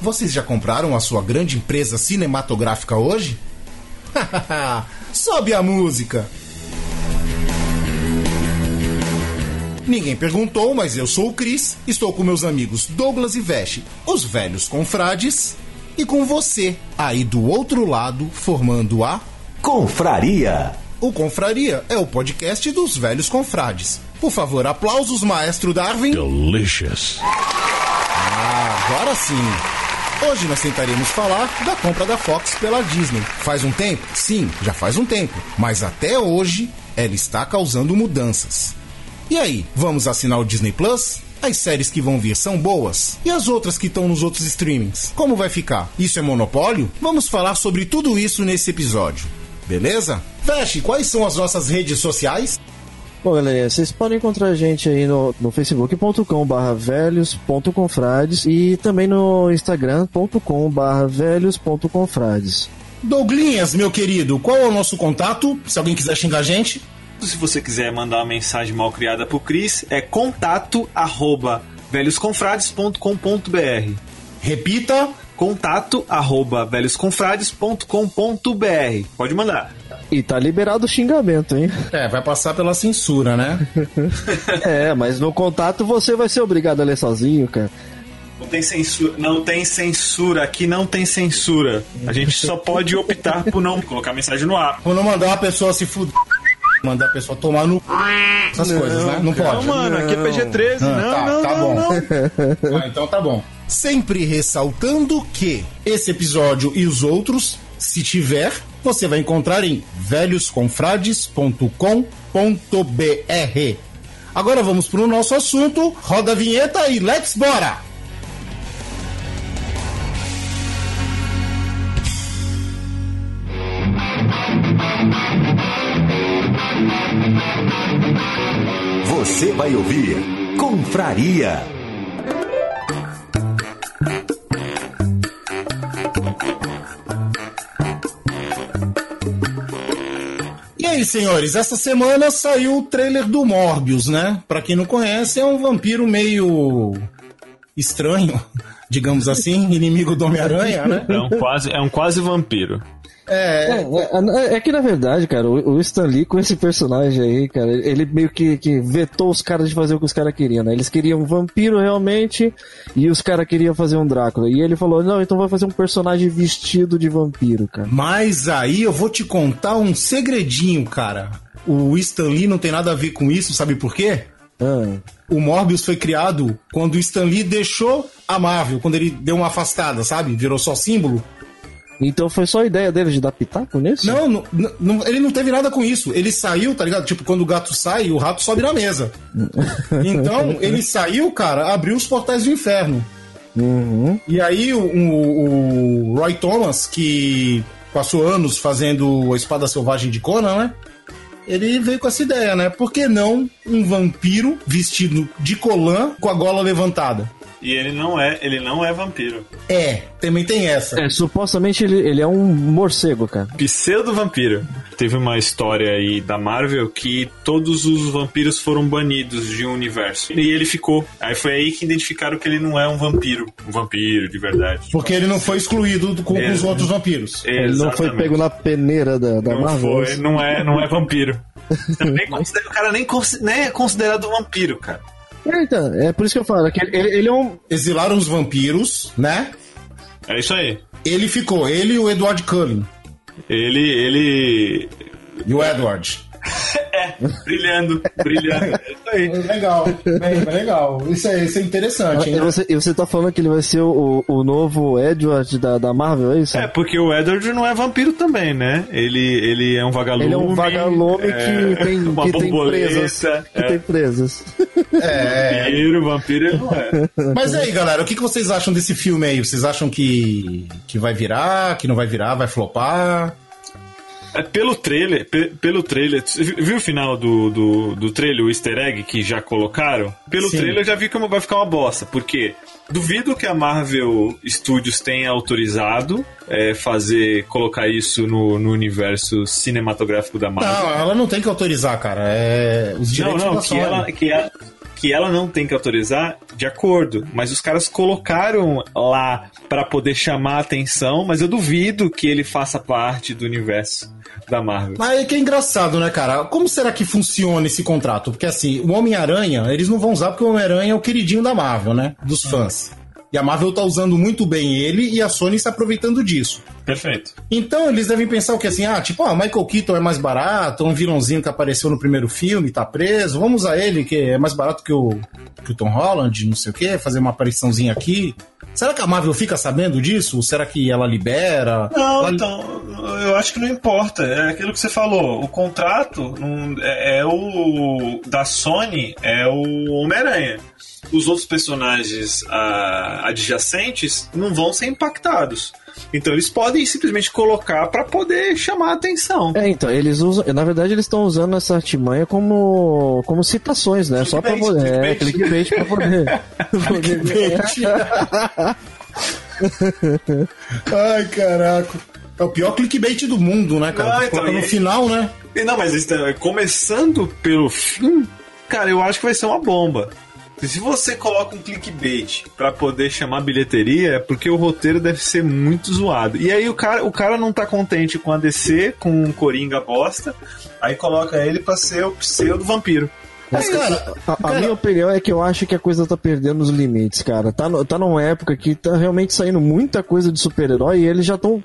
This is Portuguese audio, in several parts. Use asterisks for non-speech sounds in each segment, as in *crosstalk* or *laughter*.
vocês já compraram a sua grande empresa cinematográfica hoje? *laughs* Sobe a música! Ninguém perguntou, mas eu sou o Cris, estou com meus amigos Douglas e Veste, os velhos confrades, e com você, aí do outro lado, formando a Confraria. O Confraria é o podcast dos velhos confrades. Por favor, aplausos, maestro Darwin. Delicious. Ah, agora sim. Hoje nós tentaremos falar da compra da Fox pela Disney. Faz um tempo? Sim, já faz um tempo. Mas até hoje ela está causando mudanças. E aí, vamos assinar o Disney Plus? As séries que vão vir são boas? E as outras que estão nos outros streamings? Como vai ficar? Isso é monopólio? Vamos falar sobre tudo isso nesse episódio. Beleza? Feche, quais são as nossas redes sociais? Bom, galerinha, vocês podem encontrar a gente aí no, no facebook.com barra velhos.confrades e também no instagram.com barra velhos.confrades. Douglinhas, meu querido, qual é o nosso contato? Se alguém quiser xingar a gente. Se você quiser mandar uma mensagem mal criada pro Cris, é contato arroba velhosconfrades.com.br Repita. Contato arroba velhosconfrades.com.br Pode mandar. E tá liberado o xingamento, hein? É, vai passar pela censura, né? *laughs* é, mas no contato você vai ser obrigado a ler sozinho, cara. Não tem censura, não tem censura, aqui não tem censura. A gente só pode optar por não colocar mensagem no ar. Por não mandar a pessoa se fuder. Mandar a pessoa tomar no. Essas Não, coisas, né? Não cara. pode. Não, mano, aqui é PG-13. Ah, não, tá, não, tá não, bom. não. Ah, então tá bom. Sempre ressaltando que esse episódio e os outros, se tiver, você vai encontrar em velhosconfrades.com.br. Agora vamos pro nosso assunto. Roda a vinheta e let's bora! Você vai ouvir Confraria. Senhores, essa semana saiu o trailer do Morbius, né? Pra quem não conhece, é um vampiro meio estranho, *laughs* digamos assim, inimigo do Homem-Aranha, né? É um quase, é um quase vampiro. É, É, é, é que na verdade, cara, o, o Stan Lee com esse personagem aí, cara, ele meio que, que vetou os caras de fazer o que os caras queriam, né? Eles queriam um vampiro realmente e os caras queriam fazer um Drácula. E ele falou: não, então vai fazer um personagem vestido de vampiro, cara. Mas aí eu vou te contar um segredinho, cara. O Stan Lee não tem nada a ver com isso, sabe por quê? Ah, O Morbius foi criado quando o Stan Lee deixou a Marvel, quando ele deu uma afastada, sabe? Virou só símbolo. Então foi só a ideia dele de dar pitaco nisso? Não, não, não- ele não teve nada com isso. Ele saiu, tá ligado? Tipo, quando o gato sai, o rato sobe na mesa. *laughs* Então, ele saiu, cara, abriu os portais do inferno. Uhum. E aí, o, o- o Roy Thomas, que passou anos fazendo a Espada Selvagem de Conan, né? Ele veio com essa ideia, né? Por que não um vampiro vestido de colã com a gola levantada? E ele não é, ele não é vampiro. É, também tem essa. É, supostamente ele, ele é um morcego, cara. Pseudo vampiro. Teve uma história aí da Marvel que todos os vampiros foram banidos de um universo. E ele ficou. Aí foi aí que identificaram que ele não é um vampiro. Um vampiro de verdade. Porque ele não foi excluído do- com, com os É. outros vampiros. Ele não foi pego na peneira da, da Não Marvel. foi, não é, não é vampiro. *laughs* Também considera- o cara nem, nem é considerado vampiro, cara. É, então, é por isso que eu falo, que ele, ele- ele é um. Exilaram os vampiros, né? É isso aí. Ele ficou, ele e o Edward Cullen. Ele, ele. E o Edward. É, brilhando, brilhando. É isso aí. Legal, bem, legal. Isso é, isso é interessante, E hein? você, e você tá falando que ele vai ser o, o novo Edward da, da Marvel, é isso? É, porque o Edward não é vampiro também, né? Ele, ele é um vagalume. Ele é um vagalume é, que tem, uma que tem presas. Que é. tem presas. É, Vampiro, vampiro ele não é. Mas e aí, galera, o que que vocês acham desse filme aí? Vocês acham que, que vai virar, que não vai virar, vai flopar? É, pelo trailer, pe- pelo trailer, viu o final do, do, do trailer, o easter egg que já colocaram? Pelo Sim. trailer eu já vi como vai ficar uma bosta, porque duvido que a Marvel Studios tenha autorizado é, fazer, colocar isso no, no universo cinematográfico da Marvel. Não, ela não tem que autorizar, cara. É os Não, direitos não, da que Sony. ela, que, ela, que ela não tem que autorizar, de acordo. Mas os caras colocaram lá pra poder chamar a atenção, mas eu duvido que ele faça parte do universo da Marvel. Mas é que é engraçado, né, cara? Como será que funciona esse contrato? Porque assim, o Homem-Aranha, eles não vão usar porque o Homem-Aranha é o queridinho da Marvel, né? Dos fãs. E a Marvel tá usando muito bem ele e a Sony se aproveitando disso. Perfeito. Então eles devem pensar o que assim, ah, tipo, ah, Michael Keaton é mais barato, um vilãozinho que apareceu no primeiro filme, tá preso, vamos usar ele, que é mais barato que o, que o Tom Holland, não sei o quê, fazer uma apariçãozinha aqui. Será que a Marvel fica sabendo disso? Ou será que ela libera? Não, Ela- então, eu acho que não importa. É aquilo que você falou. O contrato é, é o. da Sony é o Homem-Aranha. Os outros personagens ah, adjacentes não vão ser impactados. Então eles podem simplesmente colocar pra poder chamar a atenção. É, então, eles usam. Na verdade, eles estão usando essa artimanha como, como citações, né? Só pra Clickbait, poder. É, clickbait. pra poder. *laughs* Ai, caraca. É o pior clickbait do mundo, né, cara? Ah, então, no e- final, né? E Não, mas isso, é, começando pelo fim, cara, eu acho que vai ser uma bomba. Se você coloca um clickbait pra poder chamar bilheteria, é porque o roteiro deve ser muito zoado. E aí o cara, o cara não tá contente com a DC, com um Coringa bosta, aí coloca ele pra ser o pseudo vampiro. Mas, cara, A, a cara, minha opinião é que eu acho que a coisa tá perdendo os limites, cara. Tá, no- tá numa época que tá realmente saindo muita coisa de super-herói e eles já estão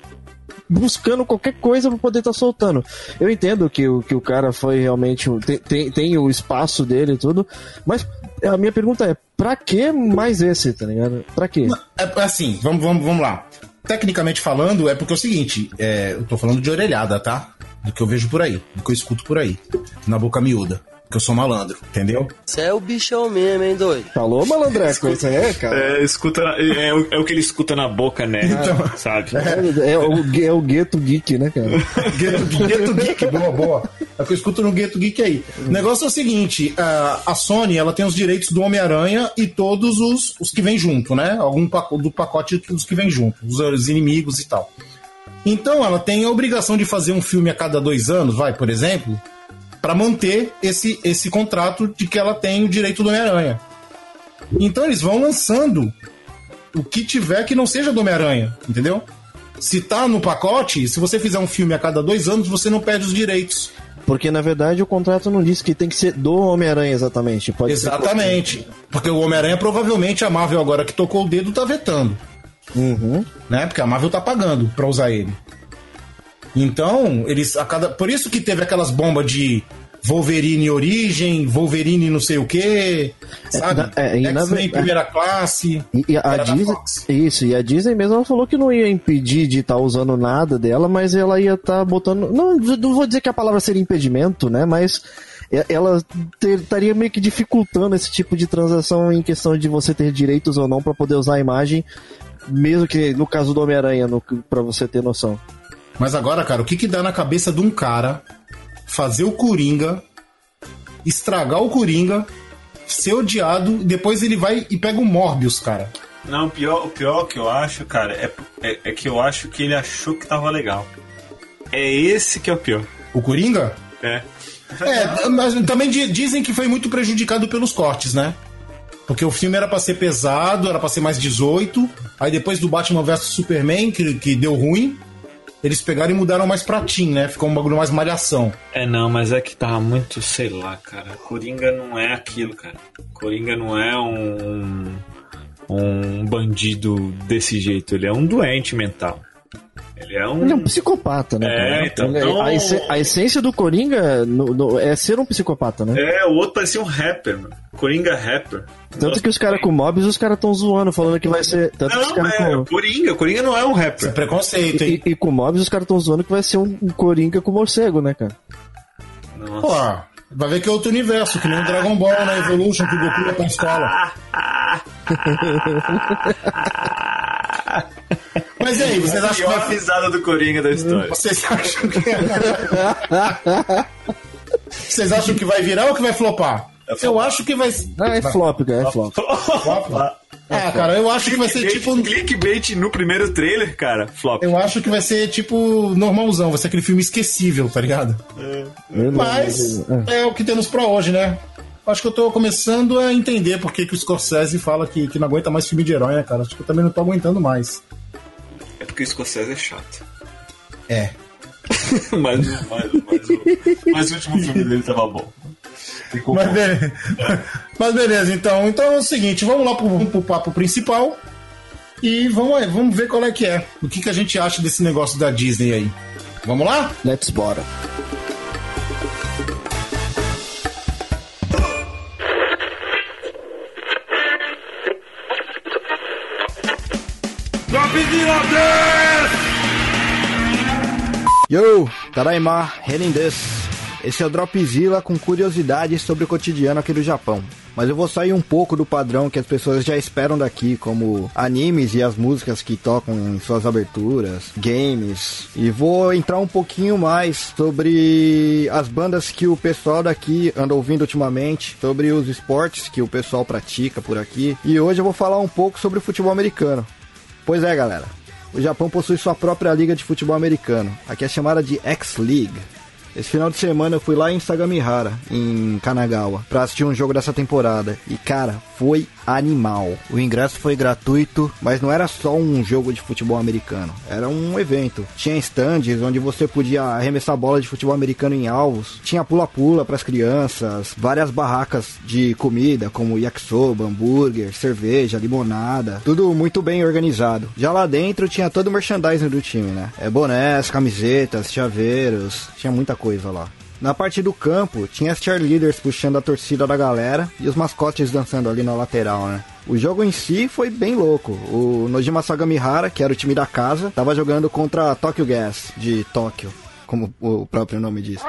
buscando qualquer coisa pra poder estar soltando. Eu entendo que o, que o cara foi realmente. Tem, tem, tem o espaço dele e tudo, mas a minha pergunta é: pra que mais esse, tá ligado? Pra quê? É assim, vamos, vamos, vamos lá. Tecnicamente falando, é porque é o seguinte, é, eu tô falando de orelhada, tá? Do que eu vejo por aí, do que eu escuto por aí. Na boca miúda. Que eu sou malandro, entendeu? Você é o bichão mesmo, hein, doido? Falou, malandreco? Isso aí é, cara. É, escuta, é, é o, é o que ele escuta na boca, né? sabe? É, o, é o gueto geek, né, cara? *laughs* Gueto, Gueto Geek, boa, boa. É o que eu escuto no Gueto Geek aí. O negócio é o seguinte: a, a Sony ela tem os direitos do Homem-Aranha e todos os, os que vêm junto, né? Algum paco- do pacote dos que vêm junto, os, os inimigos e tal. Então ela tem a obrigação de fazer um filme a cada dois anos, vai, por exemplo, para manter esse, esse contrato de que ela tem o direito do Homem-Aranha. Então eles vão lançando o que tiver que não seja do Homem-Aranha, entendeu? Se tá no pacote, se você fizer um filme a cada dois anos, você não perde os direitos. Porque na verdade o contrato não diz que tem que ser do Homem-Aranha exatamente. Pode ser- Exatamente. Porque o Homem-Aranha, provavelmente, a Marvel, agora que tocou o dedo, tá vetando. Uhum. Né? Porque a Marvel tá pagando pra usar ele. Então, eles. A cada... Por isso que teve aquelas bombas de Wolverine Origem, Wolverine não sei o quê. Sabe? é, e na X-Men verdade- primeira classe. E, e a Disney, isso, e a Disney mesmo falou que não ia impedir de estar usando nada dela, mas ela ia estar botando. Não, não vou dizer que a palavra seria impedimento, né? Mas ela ter- estaria meio que dificultando esse tipo de transação em questão de você ter direitos ou não para poder usar a imagem, mesmo que no caso do Homem-Aranha, pra você ter noção. Mas agora, cara, o que que dá na cabeça de um cara fazer o Coringa, estragar o Coringa, ser odiado, e depois ele vai e pega o Morbius, cara. Não, o pior, o pior que eu acho, cara, é, é, é que eu acho que ele achou que tava legal. É esse que é o pior. O Coringa? É. É, mas também di- dizem que foi muito prejudicado pelos cortes, né? Porque o filme era pra ser pesado, era pra ser mais 18. Aí depois do Batman vs Superman, que, que deu ruim, eles pegaram e mudaram mais pra teen, né? Ficou um bagulho mais malhação. É, não, mas é que tava muito, sei lá, cara. Coringa não é aquilo, cara. Coringa não é um, um bandido desse jeito. Ele é um doente mental. Ele é um. Ele é um psicopata, né? É, então, Ele- então- A, esse- a essência do Coringa no- no- é ser um psicopata, né? É, o outro parecia um rapper, mano. Coringa rapper. Tanto que os caras com mobs, os caras tão zoando, falando que vai ser. Tanto que os Não, caras é, com. Coringa. Coringa não é um Isso é rapper. preconceito, hein? E, e com mobs, os caras tão zoando que vai ser um, um Coringa com morcego, né, cara? Nossa. Pô, vai ver que é outro universo, que nem o Dragon Ball na Evolution, que o Goku ia pra escola. *laughs* Mas e aí, vocês a acham que pior vai... risada do Coringa da história. Vocês acham que... *laughs* Vocês acham que vai virar ou que vai flopar? Eu acho que vai... Ah, é flop, cara, é flop. Ah, cara, eu acho que vai ser tipo... Clickbait no primeiro trailer, cara. Flop. Eu acho que vai ser tipo normalzão, vai ser aquele filme esquecível, tá ligado? Não- Mas é. é o que temos pra hoje, né? Acho que eu tô começando a entender por que, que o Scorsese fala que, que não aguenta mais filme de herói, né, cara? Acho que eu também não tô aguentando mais. É porque o escocese é chato. É. *laughs* mas, mas, mas, o, mas o último filme dele tava bom. Mas, be- Mas beleza, então. Então é o seguinte, vamos lá pro, vamos pro papo principal. E vamos aí, vamos ver qual é que é. O que, que a gente acha desse negócio da Disney aí. Vamos lá? Let's bora. Yo, Taraima, Renin des. Esse é o Dropzilla com curiosidades sobre o cotidiano aqui do Japão. Mas eu vou sair um pouco do padrão que as pessoas já esperam daqui, como animes e as músicas que tocam em suas aberturas, games, e vou entrar um pouquinho mais sobre as bandas que o pessoal daqui anda ouvindo ultimamente, sobre os esportes que o pessoal pratica por aqui, e hoje eu vou falar um pouco sobre o futebol americano. Pois é, galera. O Japão possui sua própria liga de futebol americano. Aqui é chamada de X-League. Esse final de semana eu fui lá em Sagamihara, em Kanagawa, pra assistir um jogo dessa temporada. E cara, foi animal. O ingresso foi gratuito, mas não era só um jogo de futebol americano, era um evento. Tinha stands onde você podia arremessar bola de futebol americano em alvos, tinha pula-pula pras crianças, várias barracas de comida como yakisoba, hambúrguer, cerveja, limonada, tudo muito bem organizado. Já lá dentro tinha todo o merchandising do time, né? É bonés, camisetas, chaveiros, tinha muita coisa lá. Na parte do campo, tinha as cheerleaders puxando a torcida da galera e os mascotes dançando ali na lateral, né? O jogo em si foi bem louco. O Nojima Sagamihara, que era o time da casa, tava jogando contra a Tokyo Gas, de Tóquio, como o próprio nome diz.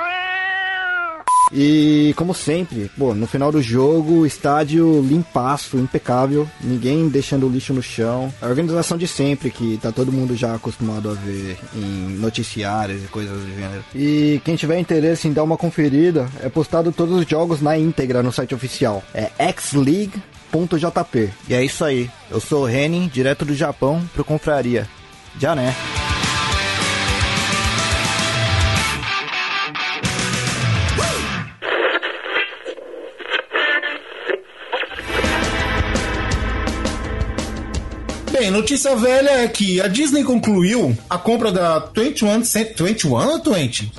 E como sempre, pô, no final do jogo, estádio limpaço, impecável, ninguém deixando lixo no chão. A organização de sempre, que tá todo mundo já acostumado a ver em noticiários e coisas do gênero. E quem tiver interesse em dar uma conferida, é postado todos os jogos na íntegra no site oficial. É xleague.jp. E é isso aí. Eu sou o Renin, direto do Japão pro Confraria. Já né? Bem, notícia velha é que a Disney concluiu a compra da 21 Cent... 21 ou 20?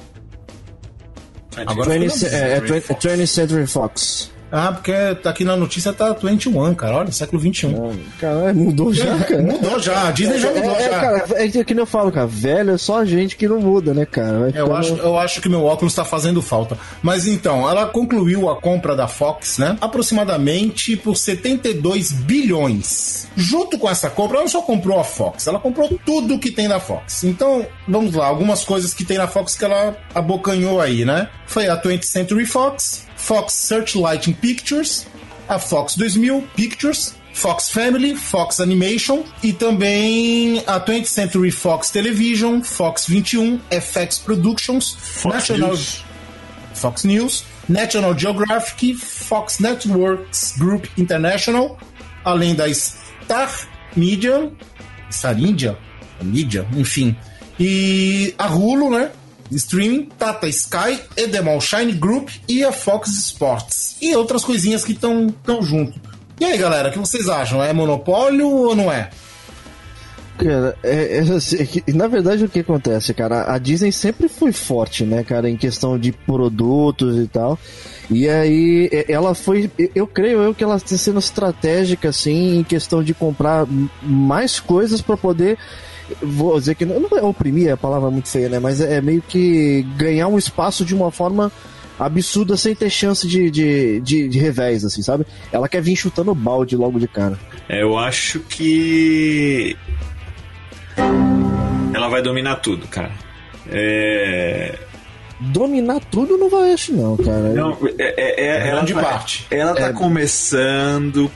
Agora 20, ficou na- é, é 20, 20th Century Fox. Ah, porque tá aqui na notícia tá 21, cara. Olha, século 21. Caralho, mudou já, cara. Mudou já, a Disney já mudou É, é, já. cara, é que nem eu falo, cara, velho é só gente que não muda, né, cara? Vai Eu ficando- acho, eu acho que meu óculos tá fazendo falta. Mas então, ela concluiu a compra da Fox, né? Aproximadamente por 72 bilhões. Junto com essa compra, ela não só comprou a Fox, ela comprou tudo que tem na Fox. Então, vamos lá, algumas coisas que tem na Fox que ela abocanhou aí, né? Foi a 20th Century Fox, Fox Searchlight Pictures, a Fox 2000 Pictures, Fox Family, Fox Animation e também a 20th Century Fox Television, Fox 21, FX Productions, National News. Fox News, National Geographic, Fox Networks Group International, além da Star Media, Star India, Media, enfim, e a Hulu, né? Streaming, Tata Sky, Edemol Shine Group e a Fox Sports. E outras coisinhas que estão tão junto. E aí, galera, o que vocês acham? É monopólio ou não é? Cara, é, é assim, é na verdade o que acontece, cara? A Disney sempre foi forte, né, cara, em questão de produtos e tal. E aí é, ela foi, eu creio eu que ela está sendo estratégica assim em questão de comprar mais coisas para poder vou dizer que não, não é oprimir, é a palavra muito feia, né? Mas é, é meio que ganhar um espaço de uma forma absurda sem ter chance de, de, de, de revés, assim, sabe? Ela quer vir chutando balde logo de cara. É, eu acho que. Ela vai dominar tudo, cara. É. Dominar tudo não vai, acho não, cara. Não, é, é, é, ela grande tá, parte. Ela tá É. começando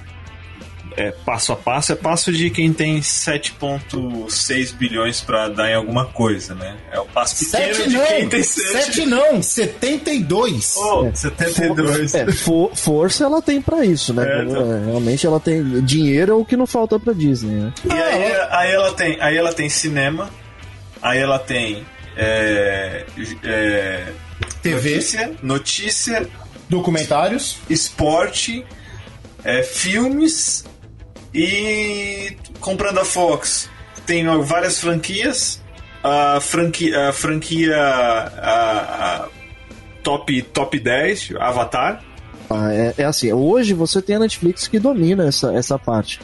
é, passo a passo, é passo de quem tem 7,6 bilhões pra dar em alguma coisa, né? É o passo pequeno Sete de não, quem tem 7. sete não, 72. Oh, 72. É, for- força ela tem pra isso, né? É, então. É, realmente ela tem. Dinheiro é o que não falta pra Disney, né? E aí, aí ela tem, aí ela tem cinema, aí ela tem é, é, TV, notícia, notícia, documentários. esporte, é, filmes e comprando a Fox tem várias franquias. A franquia, a franquia a- a top, top 10, Avatar. Ah, é, é assim, hoje você tem a Netflix que domina essa, essa parte.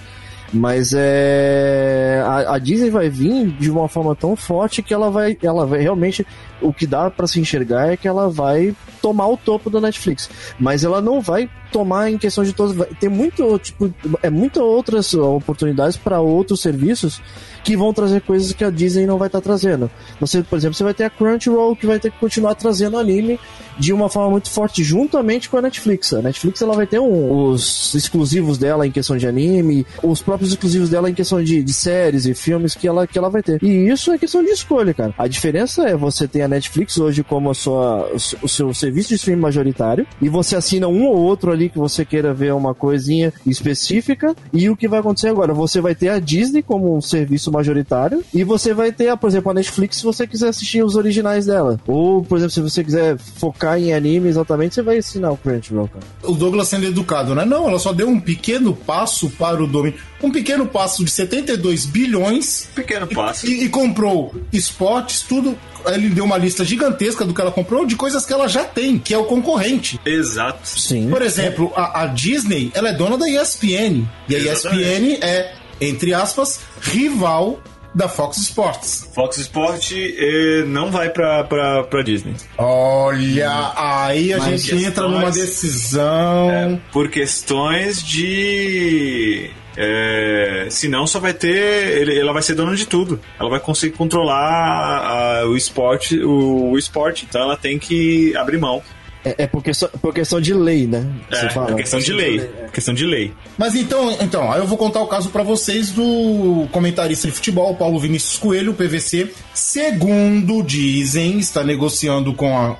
Mas é. A, a Disney vai vir de uma forma tão forte que ela vai. Ela vai realmente. O que dá pra se enxergar é que ela vai tomar o topo da Netflix. Mas ela não vai tomar em questão de todos. Tem muito, tipo, é muitas outras oportunidades para outros serviços que vão trazer coisas que a Disney não vai estar trazendo. Você, por exemplo, você vai ter a Crunchyroll que vai ter que continuar trazendo anime de uma forma muito forte juntamente com a Netflix. A Netflix ela vai ter um- os exclusivos dela em questão de anime, os próprios exclusivos dela em questão de, de séries e filmes que ela, que ela vai ter. E isso é questão de escolha, cara. A diferença é você ter a Netflix hoje como a sua, o seu serviço de streaming majoritário e você assina um ou outro ali que você queira ver uma coisinha específica e o que vai acontecer agora? Você vai ter a Disney como um serviço majoritário e você vai ter, por exemplo, a Netflix se você quiser assistir os originais dela. Ou, por exemplo, se você quiser focar em anime exatamente, você vai assinar o Crunchyroll, cara. O Douglas sendo educado, né? Não, ela só deu um pequeno passo para o domínio. Um pequeno passo de 72 bilhões Pequeno e- passo. E, e comprou esportes, tudo. Ele deu uma lista gigantesca do que ela comprou, de coisas que ela já tem, que é o concorrente. Exato. Sim. Por exemplo, a, a Disney, ela é dona da ESPN. E a Exatamente. ESPN é, entre aspas, rival da Fox Sports. Fox Sport eh, não vai pra, pra, pra Disney. Olha, aí a Mas gente questões- entra numa decisão. É, por questões de. É, senão só vai ter. ele- ela vai ser dona de tudo. Ela vai conseguir controlar a- a- o esporte, o, o esporte. Então ela tem que abrir mão. É, é por, questão, por questão de lei, né? É, é questão de lei. Questão de lei. Mas então, então, aí eu vou contar o caso pra vocês do comentarista de futebol, Paulo Vinícius Coelho, PVC. Segundo dizem, está negociando com a,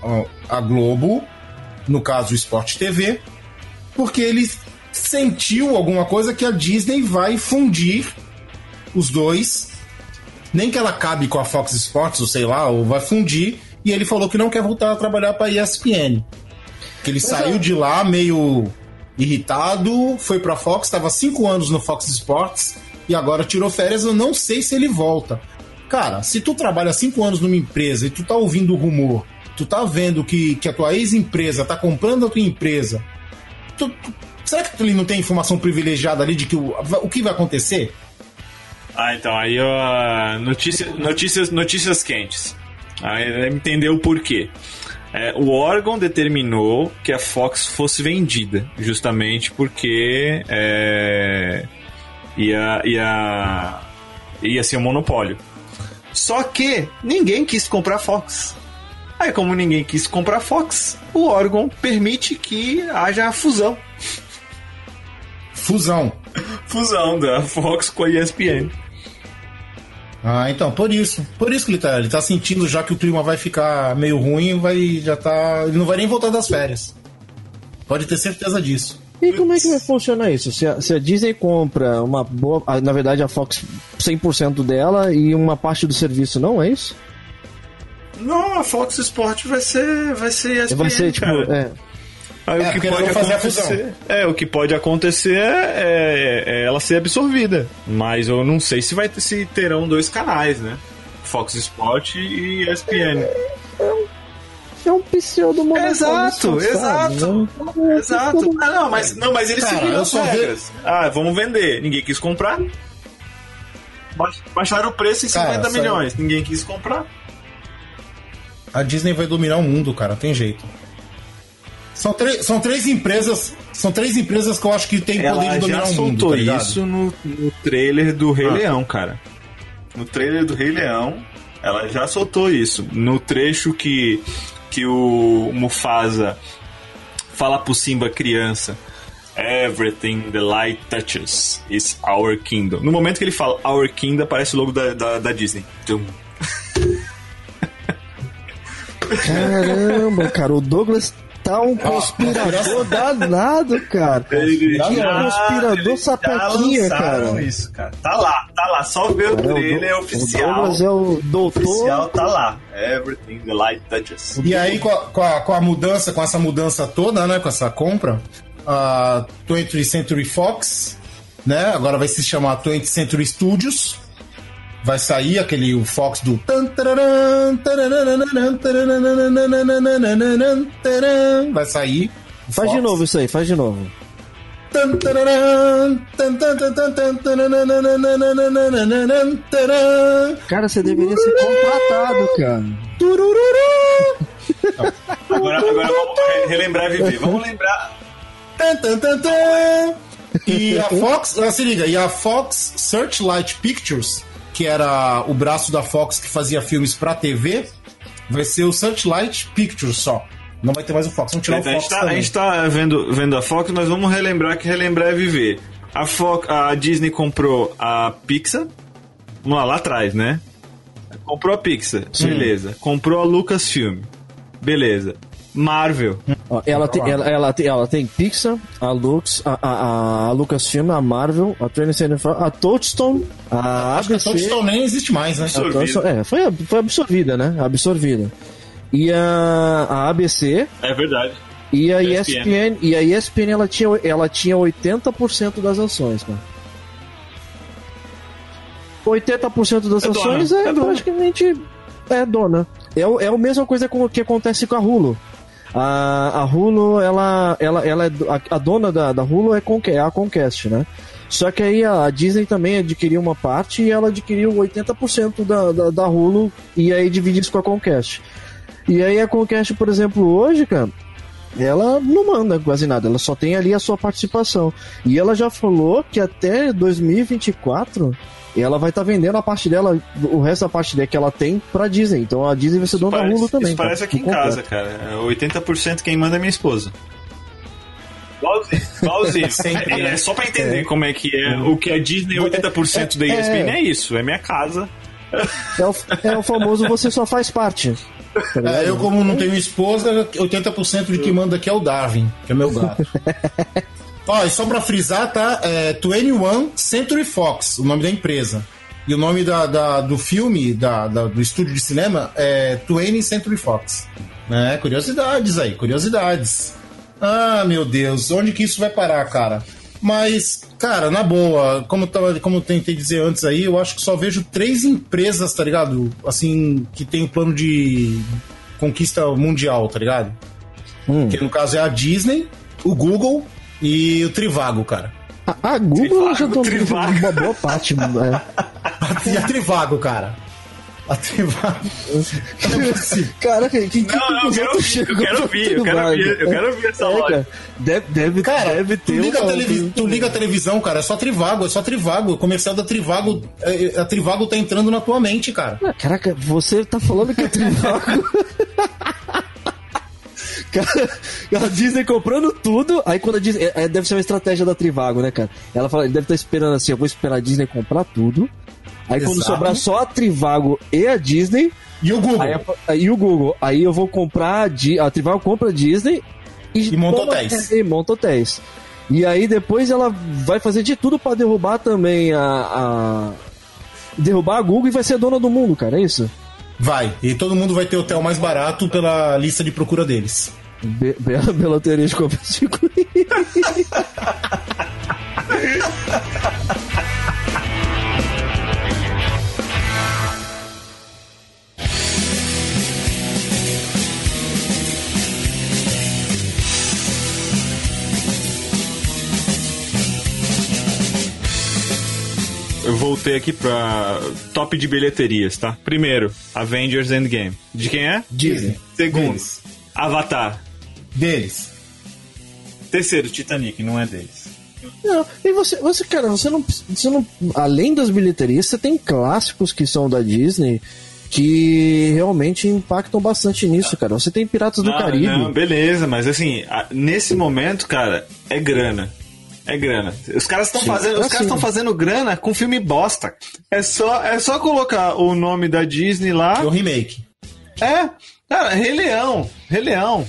a- a Globo, no caso o Sport TV, porque ele sentiu alguma coisa que a Disney vai fundir os dois. Nem que ela cabe com a Fox Sports, ou sei lá, ou vai fundir. E ele falou que não quer voltar a trabalhar pra ESPN. Que ele saiu de lá meio irritado, foi pra Fox, estava cinco anos no Fox Sports e agora tirou férias. Eu não sei se ele volta. Cara, se tu trabalha cinco anos numa empresa e tu tá ouvindo o rumor, tu tá vendo que, que a tua ex-empresa tá comprando a tua empresa, tu- tu- será que ele não tem informação privilegiada ali de que o, o que vai acontecer? Ah, então aí ó, notícia, notícias, notícias quentes. Aí ele entendeu o porquê. É, o órgão determinou que a Fox fosse vendida, justamente porque é, ia, ia, ia ser um monopólio. Só que ninguém quis comprar a Fox. Aí, como ninguém quis comprar a Fox, o órgão permite que haja a fusão. Fusão. Fusão da Fox com a ESPN. Ah, então, por isso. Por isso que ele tá, ele tá sentindo já que o clima vai ficar meio ruim, vai já tá, ele não vai nem voltar das férias. Pode ter certeza disso. E como é que vai funcionar isso? Se a, se a Disney compra uma boa. Na verdade, a Fox 100% dela e uma parte do serviço, não é isso? Não, a Fox Sport vai ser, vai ser ESPN, Vai ser tipo. cara. É, Aí É, o que pode acontecer, é, o que pode acontecer é, é- é ela ser absorvida, mas eu não sei se vai ter- se terão dois canais, né? Fox Sport e ESPN. é um pseudo monopólio Exato, exato. né? Exato. Ah, não, mas não, mas eles Cara, seguiram as regras. Ah, vamos vender. Ninguém quis comprar. Baix- Baixaram o preço em Cara, 50 saiu- milhões. Ninguém quis comprar. A Disney vai dominar o mundo, cara, não tem jeito. São, três são três empresas. São três empresas que eu acho que tem poder Ela de dominar já o mundo. soltou tá isso no, no trailer do Rei Ah. Leão, cara. No trailer do Rei Leão, ela já soltou isso. No trecho que, que o Mufasa fala pro Simba criança. Everything the light touches is our kingdom. No momento que ele fala our kingdom, aparece o logo da, da, da Disney. Caramba, cara, o Douglas tá um conspirador danado, cara. Ele Que já- conspirador sapequinha, lançaram cara. Isso, cara. Tá lá, tá lá. Só ver o trailer o, Do- oficial. o Douglas é o doutor. oficial tá lá. Everything the light touches. E aí, com a, com, a, com a mudança, com essa mudança toda, né? Com essa compra, a 20th Century Fox, né? Agora vai se chamar 20th Century Studios. Vai sair aquele o Fox do. Vai sair. o Faz de novo isso aí, faz de novo. Cara, você deveria ser contratado, cara. Agora, agora vamos re- relembrar e viver. Vamos lembrar. E a Fox, ah, se liga, e a Fox Searchlight Pictures, que era o braço da Fox que fazia filmes pra TV, vai ser o Searchlight Pictures só. Não vai ter mais o Fox, vamos tirar A o gente Fox tá, a gente tá vendo, vendo a Fox, mas vamos relembrar que relembrar é viver. A, Fox, a Disney comprou a Pixar. Vamos lá, lá atrás, né? Comprou a Pixar, beleza. Comprou a Lucasfilm, beleza. Marvel, ela, tem, ela, ela, tem, ela tem Pixar, a Lux, a, a, a Lucasfilm, a Marvel, a 20th Century Fox, a Touchstone, a Acho que a ABC. Touchstone nem existe mais, né? Touchstone- é, foi, foi absorvida, né? Absorvida. E a, a ABC é verdade. e a ESPN. ESPN, e a ESPN ela tinha, ela tinha 80% das ações, cara. 80% das É dona, ações é, é dona. praticamente é dona. É, o- é a mesma coisa com o que acontece com a Hulu. A, a Hulu, ela, ela, ela é, a, a dona da, da Hulu é, Conque- é a Conquest, né? Só que aí a Disney também adquiriu uma parte e ela adquiriu 80% da, da, da Hulu e aí divide isso com a Conquest. E aí a Conquest, por exemplo, hoje, cara, ela não manda quase nada, ela só tem ali a sua participação. E ela já falou que até 2024 ela vai estar vendendo a parte dela, o resto da parte dela que ela tem pra Disney. Então a Disney vai ser dona da Hulu também. Isso cara, parece aqui em casa, cara. 80% quem manda é minha esposa. Igualzinho, É, *laughs* né? é só pra entender como é que é. O que é Disney 80% da ESPN é, isso, é minha casa. É o, é o famoso você só faz parte. Tá? É, eu, como não tenho esposa, 80% de quem manda aqui é o Darwin, que é meu gato. *laughs* Ó, e só pra frisar, tá? É 21 Century Fox, o nome da empresa. E o nome da, da- do filme, da, da- do estúdio de cinema, é 20 Century Fox. Né? Curiosidades aí, curiosidades. Ah, meu Deus, onde que isso vai parar, cara? Mas, cara, na boa, como, tava, como eu tentei dizer antes aí, eu acho que só vejo três empresas, tá ligado? Assim, que tem o plano de conquista mundial, tá ligado? Hum. Que no caso é a Disney, o Google e o Trivago, cara. A, a Google já tomou Trivago. uma boa parte. é. *laughs* E a Trivago, cara. A Trivago. *laughs* É. Caraca, que, que Não, não, eu quero tu ouvir, eu quero ouvir, eu quero ouvir, eu quero ouvir essa É, cara, Deve, deve, Cara, deve tu, ter liga a uma- televi- tu liga a televisão, cara, é só Trivago, é só Trivago. O comercial da Trivago, é, a Trivago tá entrando na tua mente, cara. Caraca, você tá falando que é Trivago. *laughs* A Disney comprando tudo, aí quando a Disney. é, é, deve ser uma estratégia da Trivago, né, cara? Ela fala, ele deve estar esperando assim, eu vou esperar a Disney comprar tudo. Aí quando Exato. sobrar só a Trivago e a Disney, E o Google? aí, a- aí o Google, aí eu vou comprar a, a Trivago compra a Disney E monta toma- hotéis. E monta hotéis. E aí depois ela vai fazer de tudo pra derrubar também a, a- derrubar a Google e vai ser dona do mundo, cara, é isso? Vai. E todo mundo vai ter hotel mais barato pela lista de procura deles. Be bela *laughs* beloteria de competir Eu voltei aqui pra top de bilheterias, tá? Primeiro, Avengers Endgame. De quem é? Disney. Segundo, Avatar. Deles. Terceiro, Titanic, não é deles. Não, e você, você, cara, você não, você não. Além das bilheterias, você tem clássicos que são da Disney que realmente impactam bastante nisso, cara. Você tem Piratas do não, Caribe. Não, beleza, mas assim, nesse momento, cara, é grana. É grana. Os caras estão fazendo, os assim. caras estão fazendo grana com filme bosta. É só, é só colocar o nome da Disney lá. E o remake. É, cara, Rei Leão, Rei Leão.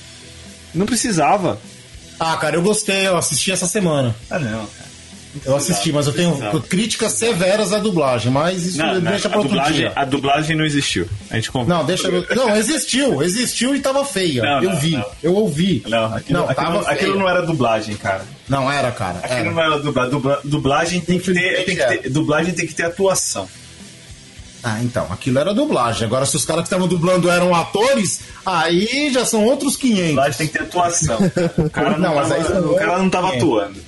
Não precisava. Ah, cara, eu gostei, eu assisti essa semana. Ah, não, cara. Eu assisti, mas eu tenho críticas severas à dublagem, mas isso Não, deixa a, pra outro dublagem, dia. a dublagem não existiu. A gente. Não, deixa. Não, existiu, existiu e tava feia. Não, eu não, vi, não. eu ouvi. Não, aquilo, não, aquilo, tava aquilo não era dublagem, cara. Não era, cara. Aquilo Era. não era dublagem. Dubla- dublagem tem que ter, tem que ter- dublagem tem que ter atuação. Ah, então, aquilo era dublagem. Agora, se os caras que estavam dublando eram atores, aí já são outros 500. Dublagem tem que ter atuação. O cara *laughs* não, Não, mas aí tava, o cara não tava é. atuando.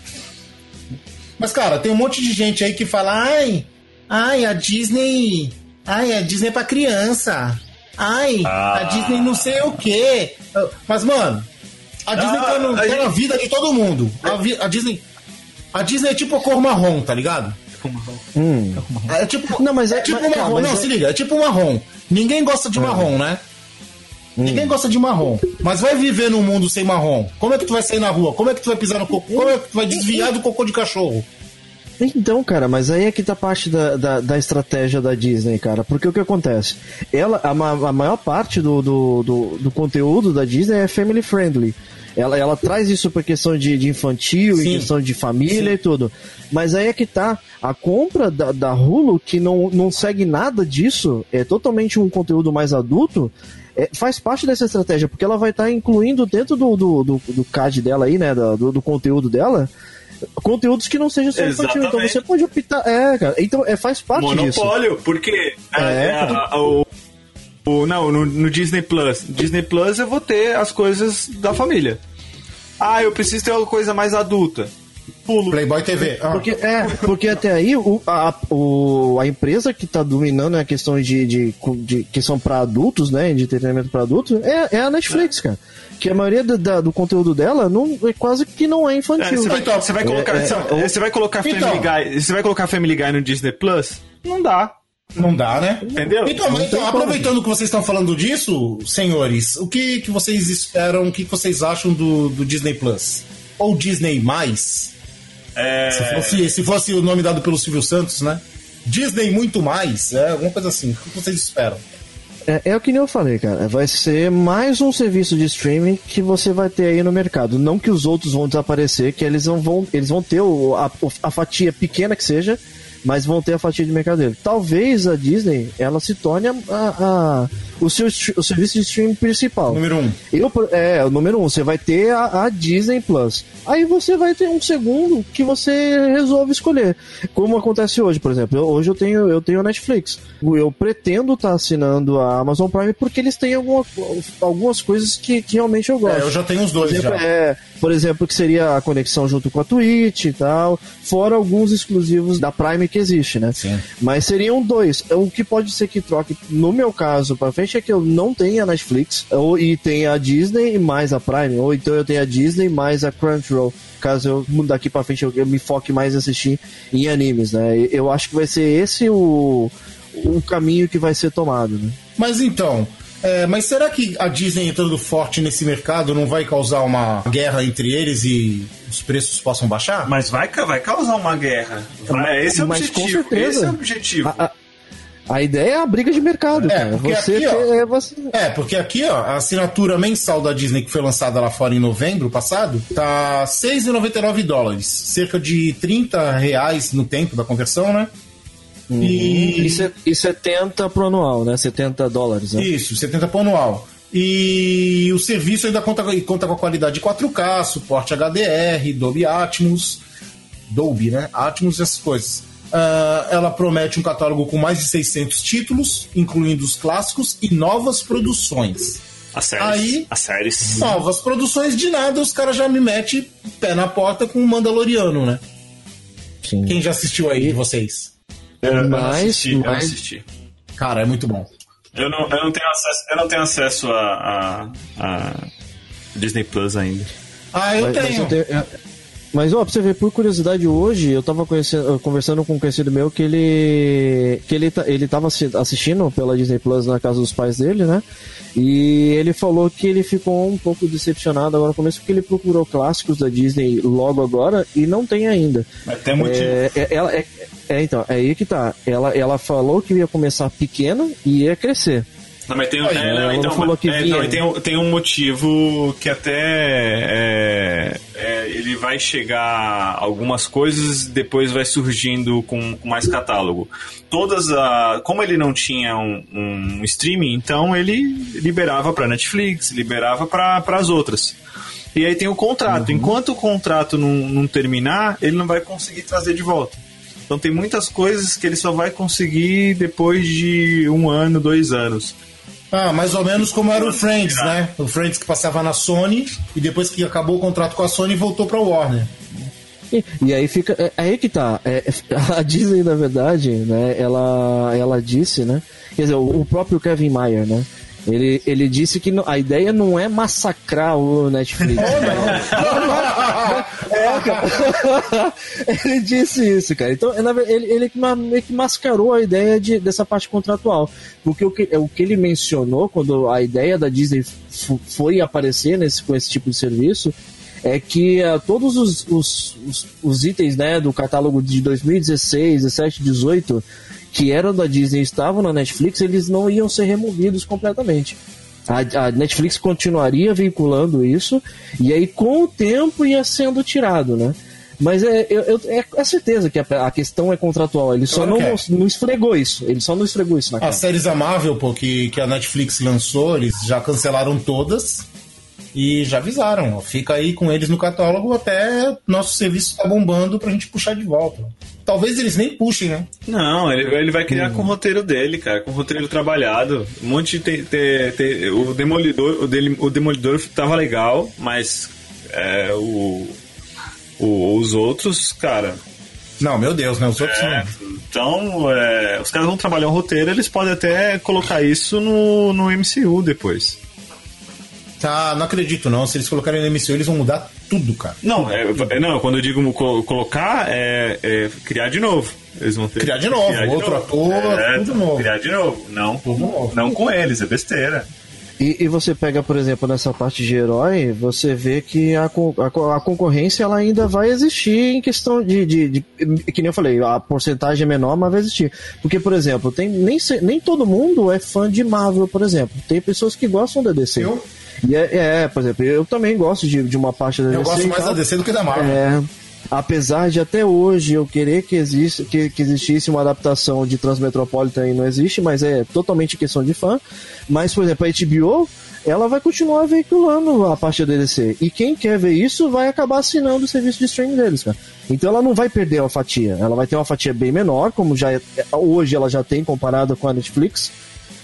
Mas, cara, tem um monte de gente aí que fala: ai, ai, a Disney. Ai, a Disney é pra criança. Ai, Ah. a Disney não sei o quê. Mas, mano, a Disney Ah, tá, no- a tá gente- na vida de todo mundo. A, vi- a Disney. A Disney é tipo a cor marrom, tá ligado? Hum. É tipo. Não, mas é- tipo mas- marrom. mas não, é- se liga, é tipo marrom. Ninguém gosta de marrom, né? Ninguém gosta de marrom. Mas vai viver num mundo sem marrom. Como é que tu vai sair na rua? Como é que tu vai pisar no cocô? Como é que tu vai desviar do cocô de cachorro? Então, cara, mas aí é que tá parte da, da, da estratégia da Disney, cara. Porque o que acontece? Ela, a, ma- a maior parte do, do, do, do conteúdo da Disney é family friendly. Ela, ela traz isso por questão de, de infantil, Sim. em questão de família e tudo. Mas aí é que tá. A compra da, da Hulu, que não, não segue nada disso, é totalmente um conteúdo mais adulto, é, faz parte dessa estratégia, porque ela vai estar incluindo dentro do, do, do, do CAD dela aí, né? da- Do, do conteúdo dela. Conteúdos que não sejam só infantil. Então você pode optar. É, cara. Então é, faz parte disso. Monopólio, porque É. é, a- a- o, o- não, no, no Disney Plus. Disney Plus eu vou ter as coisas da família. Ah, eu preciso ter uma coisa mais adulta. Pulo. Playboy TV. Ah, Porque, é, porque até aí o, a, o- a empresa que tá dominando a questão de, de, de questão para adultos, né? De entretenimento para adultos, é, é a Netflix, cara. Que a maioria do, da- do conteúdo dela não, é quase que não é É, infantil. você, vai, Então, você vai colocar, é, você- é, você vai colocar Então. Family Guy, você vai colocar Family Guy no Disney Plus? Não dá, Não dá, né? entendeu? Então, Não então, aproveitando que vocês estão falando disso, senhores, o que, que vocês esperam, o que, que vocês acham do, do Disney Plus? Ou Disney Mais? É, Se fosse, se fosse o nome dado pelo Silvio Santos, né? Disney Muito Mais, é alguma coisa assim. O que vocês esperam? É, é o que nem eu falei, cara. Vai ser mais um serviço de streaming que você vai ter aí no mercado. Não que os outros vão desaparecer, que eles não vão, eles vão ter o- a, a fatia pequena que seja, mas vão ter a fatia de mercado dele. Talvez a Disney ela se torne a, a- a- o seu o serviço de streaming principal. Número um. Eu, por- é, o número um, você vai ter a, a Disney Plus. Aí você vai ter um segundo que você resolve escolher. Como acontece hoje, por exemplo. Eu- hoje eu tenho, eu tenho a Netflix. Eu pretendo estar assinando a Amazon Prime porque eles têm alguma, algumas coisas que, que realmente eu gosto. É, eu já tenho os Por dois exemplo, já. é, por exemplo, que seria a conexão junto com a Twitch e tal, fora alguns exclusivos da Prime que existe, né? Sim. Mas seriam dois. O que pode ser que troque, no meu caso, pra frente, é que eu não tenho a Netflix, ou, e tenha a Disney mais a Prime, ou então eu tenho a Disney mais a Crunchyroll. Caso eu daqui pra frente eu, eu me foque mais em assistir em animes, né? Eu acho que vai ser esse o, o caminho que vai ser tomado, né? Mas então, é, mas será que a Disney entrando forte nesse mercado não vai causar uma guerra entre eles e os preços possam baixar? Mas vai, vai causar uma guerra. Vai, esse é o Mas com objetivo. certeza. Esse é o objetivo. A, a- a ideia é a briga de mercado, É, cara. porque Você, aqui, ó, é, você É, porque aqui, ó, a assinatura mensal da Disney que foi lançada lá fora em novembro passado tá 6,99 dólares, cerca de 30 reais no tempo da conversão, né? E E, e 70 pro anual, né? 70 dólares, né? isso, 70 por anual. E o serviço ainda conta, conta com a qualidade de 4K, suporte HDR, Dolby Atmos, Dolby, né? Atmos e essas coisas. Ah, ela promete um catálogo com mais de 600 títulos, incluindo os clássicos e novas produções. As séries. Aí- As séries. Novas produções de nada, os caras já me metem pé na porta com o Mandaloriano, né? Sim. Quem já assistiu aí de vocês? Eu, eu Mas- assisti, eu não mas- assisti. Cara, é muito bom. Eu não, eu não tenho acesso, eu não tenho acesso a, a, a Disney Plus ainda. Ah, eu Mas, mas tenho. eu tenho- é- mas, ó, pra você ver, por curiosidade, hoje eu tava eu conversando com um conhecido meu que ele. que ele, tá- ele tava assi- assistindo pela Disney Plus na casa dos pais dele, né? E ele falou que ele ficou um pouco decepcionado agora no começo porque ele procurou clássicos da Disney logo agora e não tem ainda. Mas tem motivo. É, é- ela, é, é, então, é aí que tá. Ela, ela falou que ia começar pequena e ia crescer. Não, mas tem, um- é, não, ela então, falou que é, não, tem, um, tem um motivo que até é, é, ele vai chegar algumas coisas depois vai surgindo com, com mais catálogo. Todas a, como ele não tinha um, um streaming, então ele liberava para Netflix, liberava para as outras. E aí tem o contrato. Enquanto o contrato não, não terminar, ele não vai conseguir trazer de volta. Então tem muitas coisas que ele só vai conseguir depois de um ano, dois anos. Ah, mais ou menos como era o Friends, né? O Friends que passava na Sony e depois que acabou o contrato com a Sony voltou pra Warner. E, e aí fica. É, aí que tá. É, *laughs* a Disney, na verdade, né, ela, ela disse, né? Quer dizer, o, o próprio Kevin Mayer, né? Ele, ele disse que a ideia não é massacrar o Netflix. *laughs* É, cara. *laughs* ele disse isso, cara. Então, ele, ele meio que mascarou a ideia de, dessa parte contratual. Porque o que, o que ele mencionou quando a ideia da Disney foi aparecer nesse, com esse tipo de serviço é que ah, todos os, os, os, os itens né, do catálogo de 2016, 17, 18 que eram da Disney e estavam na Netflix, eles não iam ser removidos completamente. A, a Netflix continuaria vinculando isso, e aí com o tempo ia sendo tirado, né? Mas é, eu, eu- é, é certeza que a, a questão é contratual. Ele só Claro não, é. não esfregou isso. Ele só não esfregou isso na cara. As séries amável, pô, que, que a Netflix lançou, eles já cancelaram todas e já avisaram. ó, Fica aí com eles no catálogo até nosso serviço tá bombando pra gente puxar de volta. Talvez eles nem puxem, né? Não, ele, ele vai criar com o roteiro dele, cara, com o roteiro trabalhado. Um monte de. Te, te- te- o Demolidor. O, dele, o Demolidor tava legal, mas é, o, o- os outros, cara. Não, meu Deus, né? Os outros é, são. então, é, os caras vão trabalhar o roteiro, eles podem até colocar isso no, no MCU depois. Tá, não acredito não. Se eles colocarem no MCU, eles vão mudar tudo, cara. Não, é, é- não quando eu digo co- colocar, é, é criar de novo. Eles vão ter Criar de novo, outro ator, tudo novo. Criar de novo. Não, Tudo novo. não com eles, é besteira. E, e você pega, por exemplo, nessa parte de herói, você vê que a, a, a concorrência ela ainda vai existir em questão de, de, de- Que nem eu falei, a porcentagem é menor, mas vai existir. Porque, por exemplo, tem, nem, nem todo mundo é fã de Marvel, por exemplo. Tem pessoas que gostam da DC. Eu? E é, é, por exemplo, eu também gosto de, de uma parte da Eu DC. gosto e mais da DC do que da Marvel. É, apesar de até hoje eu querer que, existe, que, que existisse uma adaptação de Transmetropolitan e não existe, mas é totalmente questão de fã. Mas, por exemplo, a HBO, ela vai continuar veiculando a parte da DC. E quem quer ver isso vai acabar assinando o serviço de streaming deles, cara. Então ela não vai perder a fatia. Ela vai ter uma fatia bem menor, como já é- hoje ela já tem comparado com a Netflix.